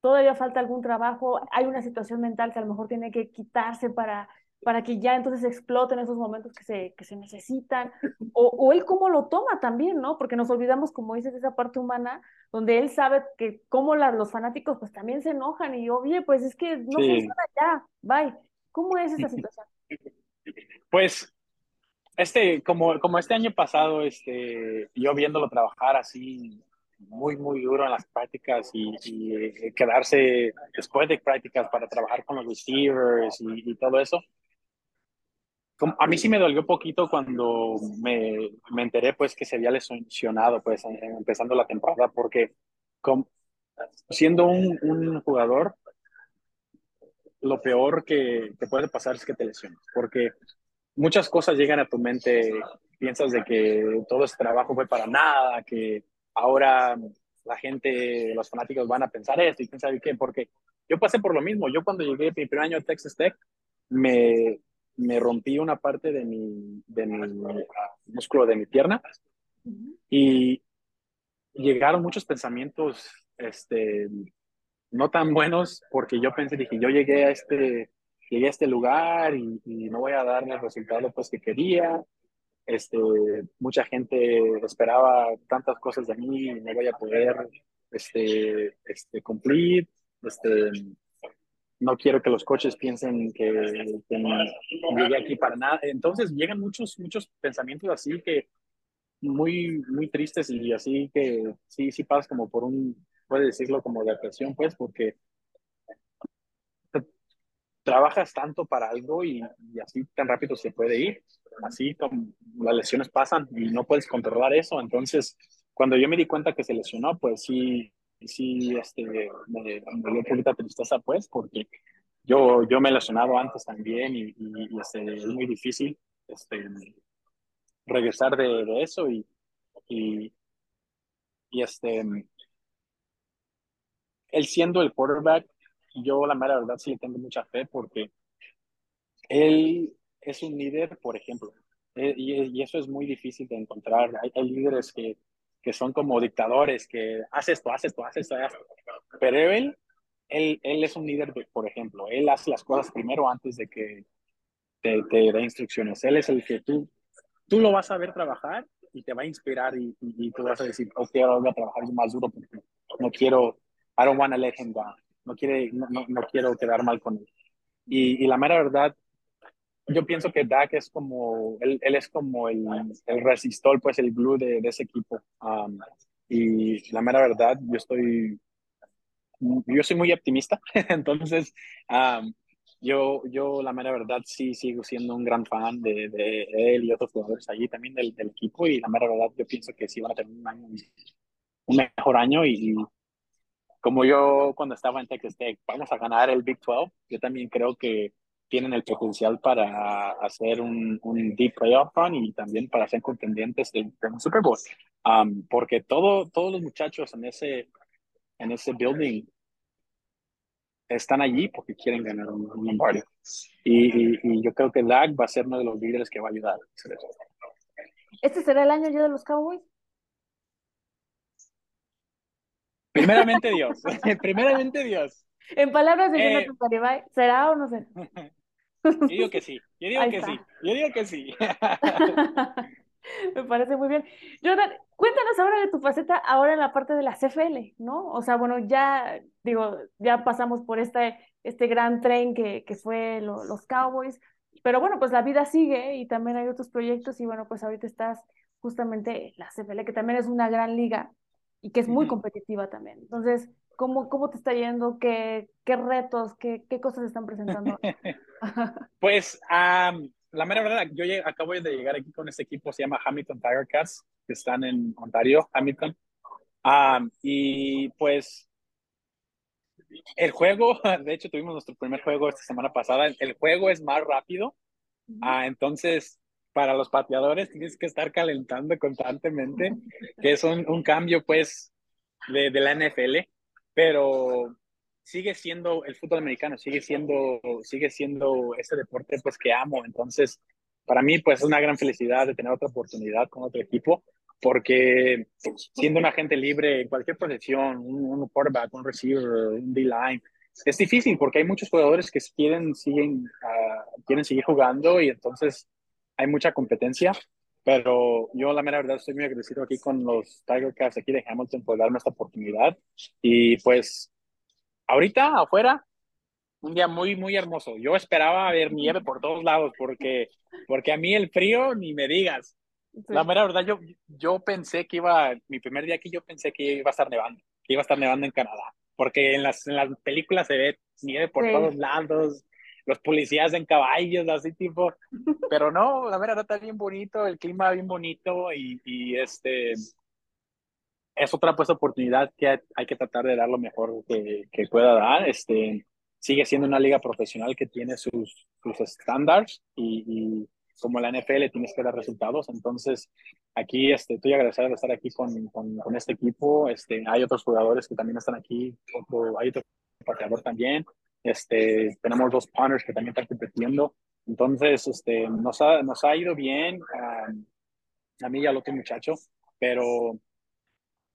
todavía falta algún trabajo, hay una situación mental que a lo mejor tiene que quitarse para, para que ya entonces exploten esos momentos que se, que se necesitan, o, o, él cómo lo toma también, ¿no? Porque nos olvidamos, como dices, de esa parte humana, donde él sabe que como la, los fanáticos pues también se enojan y, oye, pues es que no funciona ya, bye. ¿Cómo es esa situación? Pues este, como, como este año pasado, este, yo viéndolo trabajar así muy, muy duro en las prácticas y, y quedarse después de prácticas para trabajar con los receivers y, y todo eso, a mí sí me dolió poquito cuando me, me, enteré pues que se había lesionado pues empezando la temporada porque como, siendo un, un, jugador lo peor que, que puede pasar es que te lesiones porque muchas cosas llegan a tu mente, piensas de que todo ese trabajo fue para nada, que ahora la gente, los fanáticos van a pensar esto y quién sabe qué, porque yo pasé por lo mismo. Yo cuando llegué mi primer año a Texas Tech, me, me rompí una parte de mi, de mi músculo de mi pierna y llegaron muchos pensamientos este, no tan buenos porque yo pensé, dije, yo llegué a este llegué a este lugar y, no voy a dar el resultado pues que quería. Este, mucha gente esperaba tantas cosas de mí y no voy a poder este, este, cumplir. Este, no quiero que los coches piensen que, llegué aquí para nada. Entonces llegan muchos, muchos pensamientos así que muy, muy tristes y así que sí, sí pasas como por un, puede decirlo como depresión, pues, porque trabajas tanto para algo y, y, así tan rápido se puede ir. Así como las lesiones pasan y no puedes controlar eso. Entonces, cuando yo me di cuenta que se lesionó, pues sí, sí, este, me, me dio un poquito tristeza, pues, porque yo, yo me he lesionado antes también y, y, este, es muy difícil este, regresar de, de eso y, y, y este, él siendo el quarterback yo la mera verdad sí le tengo mucha fe porque él es un líder, por ejemplo, eh, y, eso es muy difícil de encontrar. Hay, hay líderes que, que, son como dictadores, que hace esto, hace esto, hace esto, hace esto. Pero él, él, él es un líder, por ejemplo, él hace las cosas primero antes de que te, te dé instrucciones. Él es el que tú, tú lo vas a ver trabajar y te va a inspirar y, y, y tú vas a decir, ok, ahora voy a trabajar más duro porque no quiero, I don't want to let him down. no quiere, no, no, quiero quedar mal con él. Y, y, la mera verdad, yo pienso que Dak es como, él, él es como el, el resistol, pues el glue de, de ese equipo. Um, y la mera verdad, yo estoy, yo soy muy optimista, entonces um, yo, yo la mera verdad sí sigo siendo un gran fan de, de él y otros jugadores allí también del, del, equipo y la mera verdad yo pienso que sí van a tener un año, un mejor año y, como yo cuando estaba en Texas Tech, vamos a ganar el Big 12, yo también creo que tienen el potencial para hacer un, un deep playoff run y también para ser contendientes de, un Super Bowl. Um, porque todo, todos los muchachos en ese, en ese building están allí porque quieren ganar un, un Y, y, yo creo que Dak va a ser uno de los líderes que va a ayudar. ¿Este será el año ya de los Cowboys? Primeramente Dios. Primeramente Dios. En palabras de eh, Jonathan ¿será o no será? Yo digo que sí. Yo digo que sí. Yo digo que sí. Me parece muy bien. Jonathan, cuéntanos ahora de tu faceta ahora en la parte de la CFL, ¿no? O sea, bueno, ya digo, ya pasamos por este, este gran tren que, que fue los Cowboys, pero bueno, pues la vida sigue y también hay otros proyectos y bueno, pues ahorita estás justamente en la CFL, que también es una gran liga y que es muy competitiva también. Entonces, ¿cómo, cómo te está yendo? ¿Qué, qué retos, qué, qué cosas están presentando? pues, la mera verdad, yo acabo de llegar aquí con este equipo, se llama Hamilton Tiger Cats, que están en Ontario, Hamilton. y pues el juego, de hecho tuvimos nuestro primer juego esta semana pasada, el juego es más rápido, ah, entonces para los pateadores tienes que estar calentando constantemente, que es un, un cambio pues de, de, la NFL, pero sigue siendo el fútbol americano, sigue siendo, sigue siendo ese deporte pues que amo, entonces para mí pues es una gran felicidad de tener otra oportunidad con otro equipo, porque siendo un agente libre en cualquier posición, un, quarterback, un receiver, un D-line, es difícil porque hay muchos jugadores que quieren, siguen, uh, quieren seguir jugando y entonces hay mucha competencia, pero yo la mera verdad estoy muy agradecido aquí con los Tiger Cats aquí de Hamilton por darme esta oportunidad y pues ahorita afuera un día muy muy hermoso. Yo esperaba ver nieve por todos lados porque porque a mí el frío ni me digas. La mera verdad yo yo pensé que iba mi primer día aquí yo pensé que iba a estar nevando, que iba a estar nevando en Canadá, porque en las en las películas se ve nieve por todos lados los policías en caballos, así tipo, pero no, la verdad está bien bonito, el clima bien bonito y, y este es otra pues oportunidad que hay que tratar de dar lo mejor que, que pueda dar, este sigue siendo una liga profesional que tiene sus, sus estándares y, y, como la NFL tienes que dar resultados, entonces aquí este, estoy agradecido de estar aquí con, con, con, este equipo, este, hay otros jugadores que también están aquí, hay otro pateador también, este, tenemos dos punters que también están compitiendo. Entonces, este, nos, ha, nos ha ido bien a mí y al otro muchacho, pero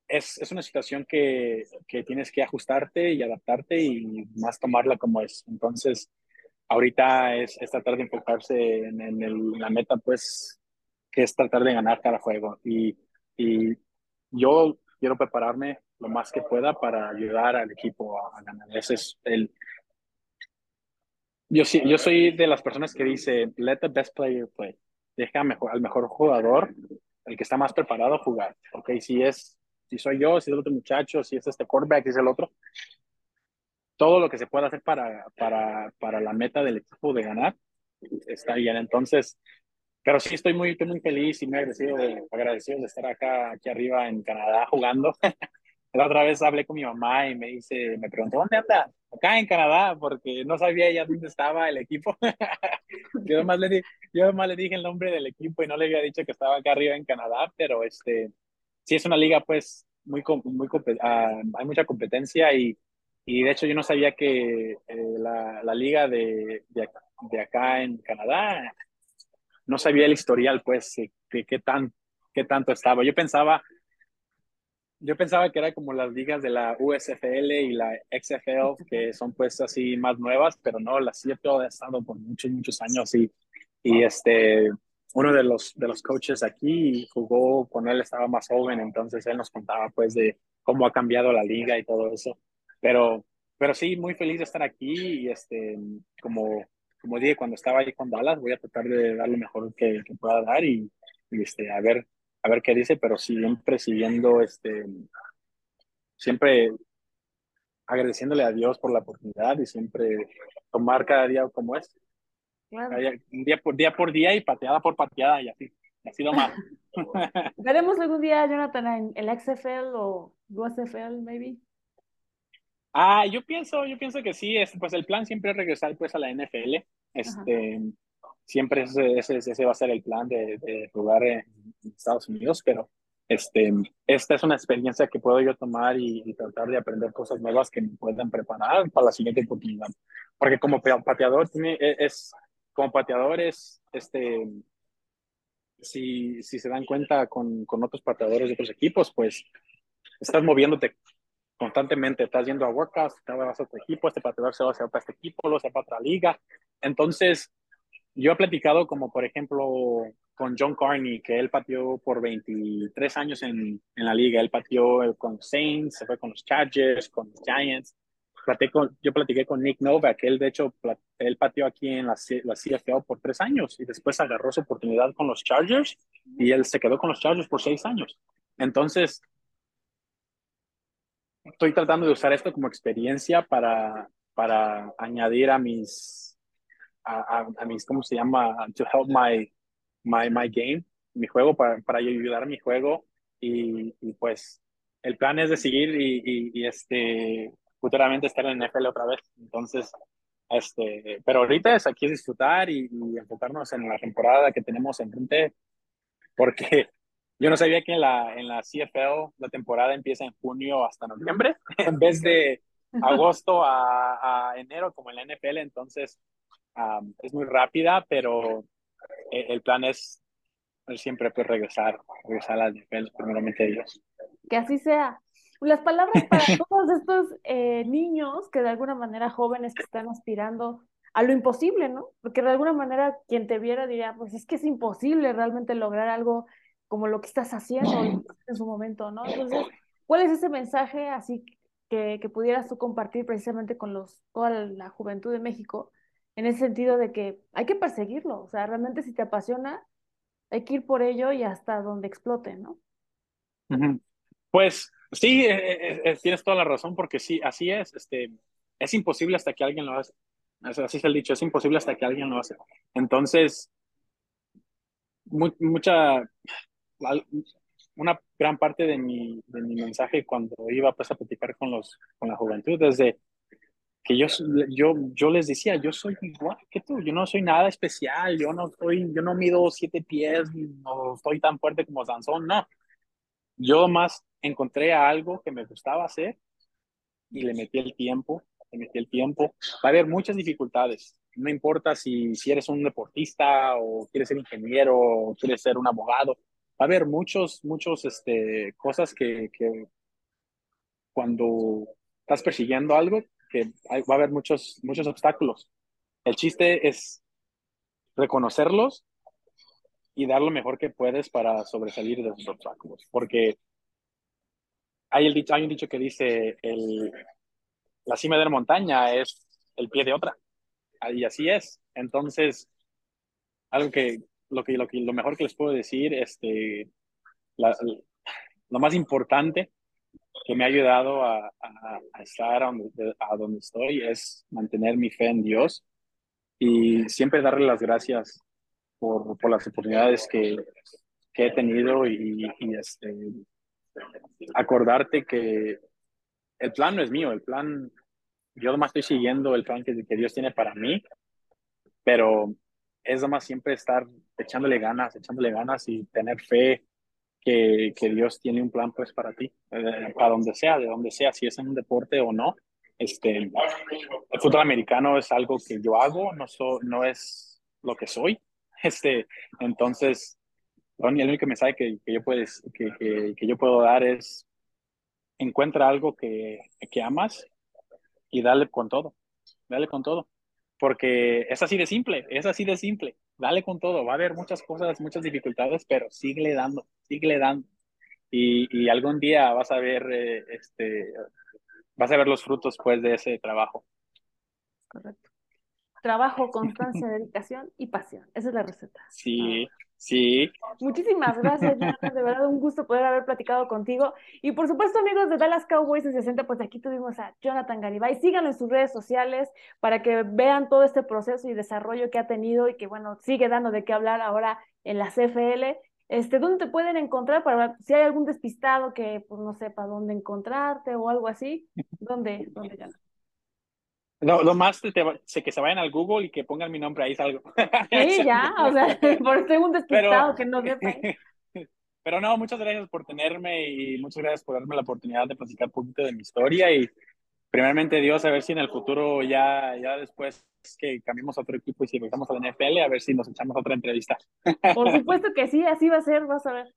es, es una situación que, que, tienes que ajustarte y adaptarte y más tomarla como es. Entonces, ahorita es, es tratar de enfocarse en, en, el, la meta, pues, que es tratar de ganar cada juego. Y, y yo quiero prepararme lo más que pueda para ayudar al equipo a, a ganar. Ese es el, yo sí, yo soy de las personas que dice, let the best player play. Deja mejor, al mejor jugador, el que está más preparado, jugar. Ok, si es, si soy yo, si es el otro muchacho, si es este quarterback, si es el otro. Todo lo que se pueda hacer para, para, para la meta del equipo de ganar, está bien. Entonces, pero sí estoy muy, muy feliz y muy agradecido de, agradecido de estar acá, aquí arriba en Canadá jugando. La otra vez hablé con mi mamá y me dice, me preguntó, ¿dónde anda? Acá en Canadá, porque no sabía ya dónde estaba el equipo. yo, nomás le yo le dije el nombre del equipo y no le había dicho que estaba acá arriba en Canadá, pero este, sí es una liga pues muy, muy uh, hay mucha competencia y, y de hecho yo no sabía que eh, la, la, liga de, de, de, acá en Canadá, no sabía el historial pues, que, qué tan, qué tanto estaba. Yo pensaba yo pensaba que era como las ligas de la USFL y la XFL, que son pues así más nuevas, pero no, la CFL ha estado por muchos, muchos años y, y este, uno de los, de los coaches aquí jugó con él, estaba más joven, entonces él nos contaba pues de cómo ha cambiado la liga y todo eso. Pero pero sí, muy feliz de estar aquí y este, como, como dije cuando estaba ahí con Dallas, voy a tratar de dar lo mejor que, que pueda dar y, y, este, a ver, a ver qué dice, pero siempre siguiendo, este, siempre agradeciéndole a Dios por la oportunidad y siempre tomar cada día como es. Claro. día por día por día y pateada por pateada y así, así nomás. ¿Veremos algún día, Jonathan, en el XFL o USFL, maybe? Ah, yo pienso, yo pienso que sí, es, pues el plan siempre es regresar pues a la NFL. Este, siempre ese, ese, ese, va a ser el plan de, jugar en Estados Unidos, pero este, esta es una experiencia que puedo yo tomar y, tratar de aprender cosas nuevas que me puedan preparar para la siguiente oportunidad. Porque como pateador e, es, como pateador es, este, si, si se dan cuenta con, con otros pateadores de otros equipos, pues estás moviéndote constantemente, estás yendo a workouts, te vas a otro equipo, este pateador se va, a para este equipo, lo se va para otra liga. Entonces, yo he platicado como, por ejemplo, con John Carney, que él pateó por 23 años en, en la liga. Él pateó con Saints, se fue con los Chargers, con los Giants. Con, yo platiqué con Nick Nova, que él de hecho, él pateó aquí en la, la CFL por tres años y después agarró su oportunidad con los Chargers y él se quedó con los Chargers por seis años. Entonces, estoy tratando de usar esto como experiencia para, para añadir a mis, a, a, a mis, ¿cómo se llama? To help my my, my game, mi juego, para, para ayudar a mi juego. Y, y pues el plan es de seguir y, y, este, futuramente estar en NFL otra vez. Entonces, este, pero ahorita es aquí disfrutar y, enfocarnos en la temporada que tenemos en frente, porque yo no sabía que en la, en la CFL la temporada empieza en junio hasta noviembre, en vez de agosto a, a enero como en la NFL, entonces um, es muy rápida, pero el plan es siempre pues regresar, regresar a las primeramente ellos. Que así sea. Las palabras para todos estos eh, niños que de alguna manera jóvenes que están aspirando a lo imposible, ¿no? Porque de alguna manera quien te viera diría, pues es que es imposible realmente lograr algo como lo que estás haciendo en su momento, ¿no? Entonces, ¿cuál es ese mensaje así que, que pudieras tú compartir precisamente con los, toda la juventud de México en ese sentido de que hay que perseguirlo, o sea, realmente si te apasiona, hay que ir por ello y hasta donde explote, ¿no? Pues sí, eh, eh, eh, tienes toda la razón, porque sí, así es, este, es imposible hasta que alguien lo hace. Así es el dicho, es imposible hasta que alguien lo hace. Entonces, mucha, una gran parte de mi, de mi mensaje cuando iba pues, a platicar con, los, con la juventud desde que yo, yo, yo les decía, yo soy igual que tú, yo no soy nada especial, yo no soy, yo no mido siete pies, no estoy tan fuerte como Sansón, no. Yo más encontré algo que me gustaba hacer y le metí el tiempo, le metí el tiempo. Va a haber muchas dificultades, no importa si, si eres un deportista o quieres ser ingeniero o quieres ser un abogado, va a haber muchos, muchos, este, cosas que, que cuando estás persiguiendo algo, que va a haber muchos, muchos obstáculos. El chiste es reconocerlos y dar lo mejor que puedes para sobresalir de esos obstáculos. Porque hay, el dicho, hay un dicho que dice, el, la cima de la montaña es el pie de otra. Y así es. Entonces, algo que lo, que, lo, que, lo mejor que les puedo decir, este, lo más importante que me ha ayudado a, a, estar a donde, a donde, estoy es mantener mi fe en Dios y siempre darle las gracias por, por las oportunidades que, que he tenido y, y, este, acordarte que el plan no es mío, el plan, yo nomás estoy siguiendo el plan que, que Dios tiene para mí, pero es nomás siempre estar echándole ganas, echándole ganas y tener fe que, que, Dios tiene un plan pues para ti, eh, para donde sea, de donde sea, si es en un deporte o no. Este, el fútbol americano es algo que yo hago, no, so, no es lo que soy. Este, entonces, el único mensaje que, que yo, puedes, que, que, que, yo puedo dar es, encuentra algo que, que amas y dale con todo, dale con todo, porque es así de simple, es así de simple dale con todo, va a haber muchas cosas, muchas dificultades, pero sigue dando, sigue dando. Y, y algún día vas a ver, eh, este, vas a ver los frutos pues de ese trabajo. Correcto. Trabajo, constancia, dedicación y pasión. Esa es la receta. Sí, sí. Muchísimas gracias, Jonathan. De verdad, un gusto poder haber platicado contigo. Y por supuesto, amigos de Dallas Cowboys en 60, pues aquí tuvimos a Jonathan Garibay. Síganlo en sus redes sociales para que vean todo este proceso y desarrollo que ha tenido y que, bueno, sigue dando de qué hablar ahora en la CFL. Este, ¿Dónde te pueden encontrar para si hay algún despistado que pues, no sepa dónde encontrarte o algo así? ¿Dónde, dónde Jonathan? Lo, lo más te, sé que se vayan al Google y que pongan mi nombre ahí salgo. Sí, ya, o sea, por ser un despistado que no sepa. Pero no, muchas gracias por tenerme y muchas gracias por darme la oportunidad de platicar un poquito de mi historia y primeramente Dios, a ver si en el futuro ya, ya después que cambiemos a otro equipo y si regresamos a la NFL, a ver si nos echamos otra entrevista. Por supuesto que sí, así va a ser, vas a ver.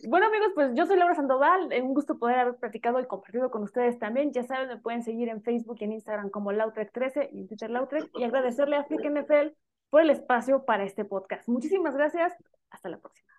Bueno amigos, pues yo soy Laura Sandoval, un gusto poder haber platicado y compartido con ustedes también. Ya saben, me pueden seguir en Facebook y en Instagram como Lautrec13 y en Twitter Lautrec y agradecerle a Flick NFL por el espacio para este podcast. Muchísimas gracias, hasta la próxima.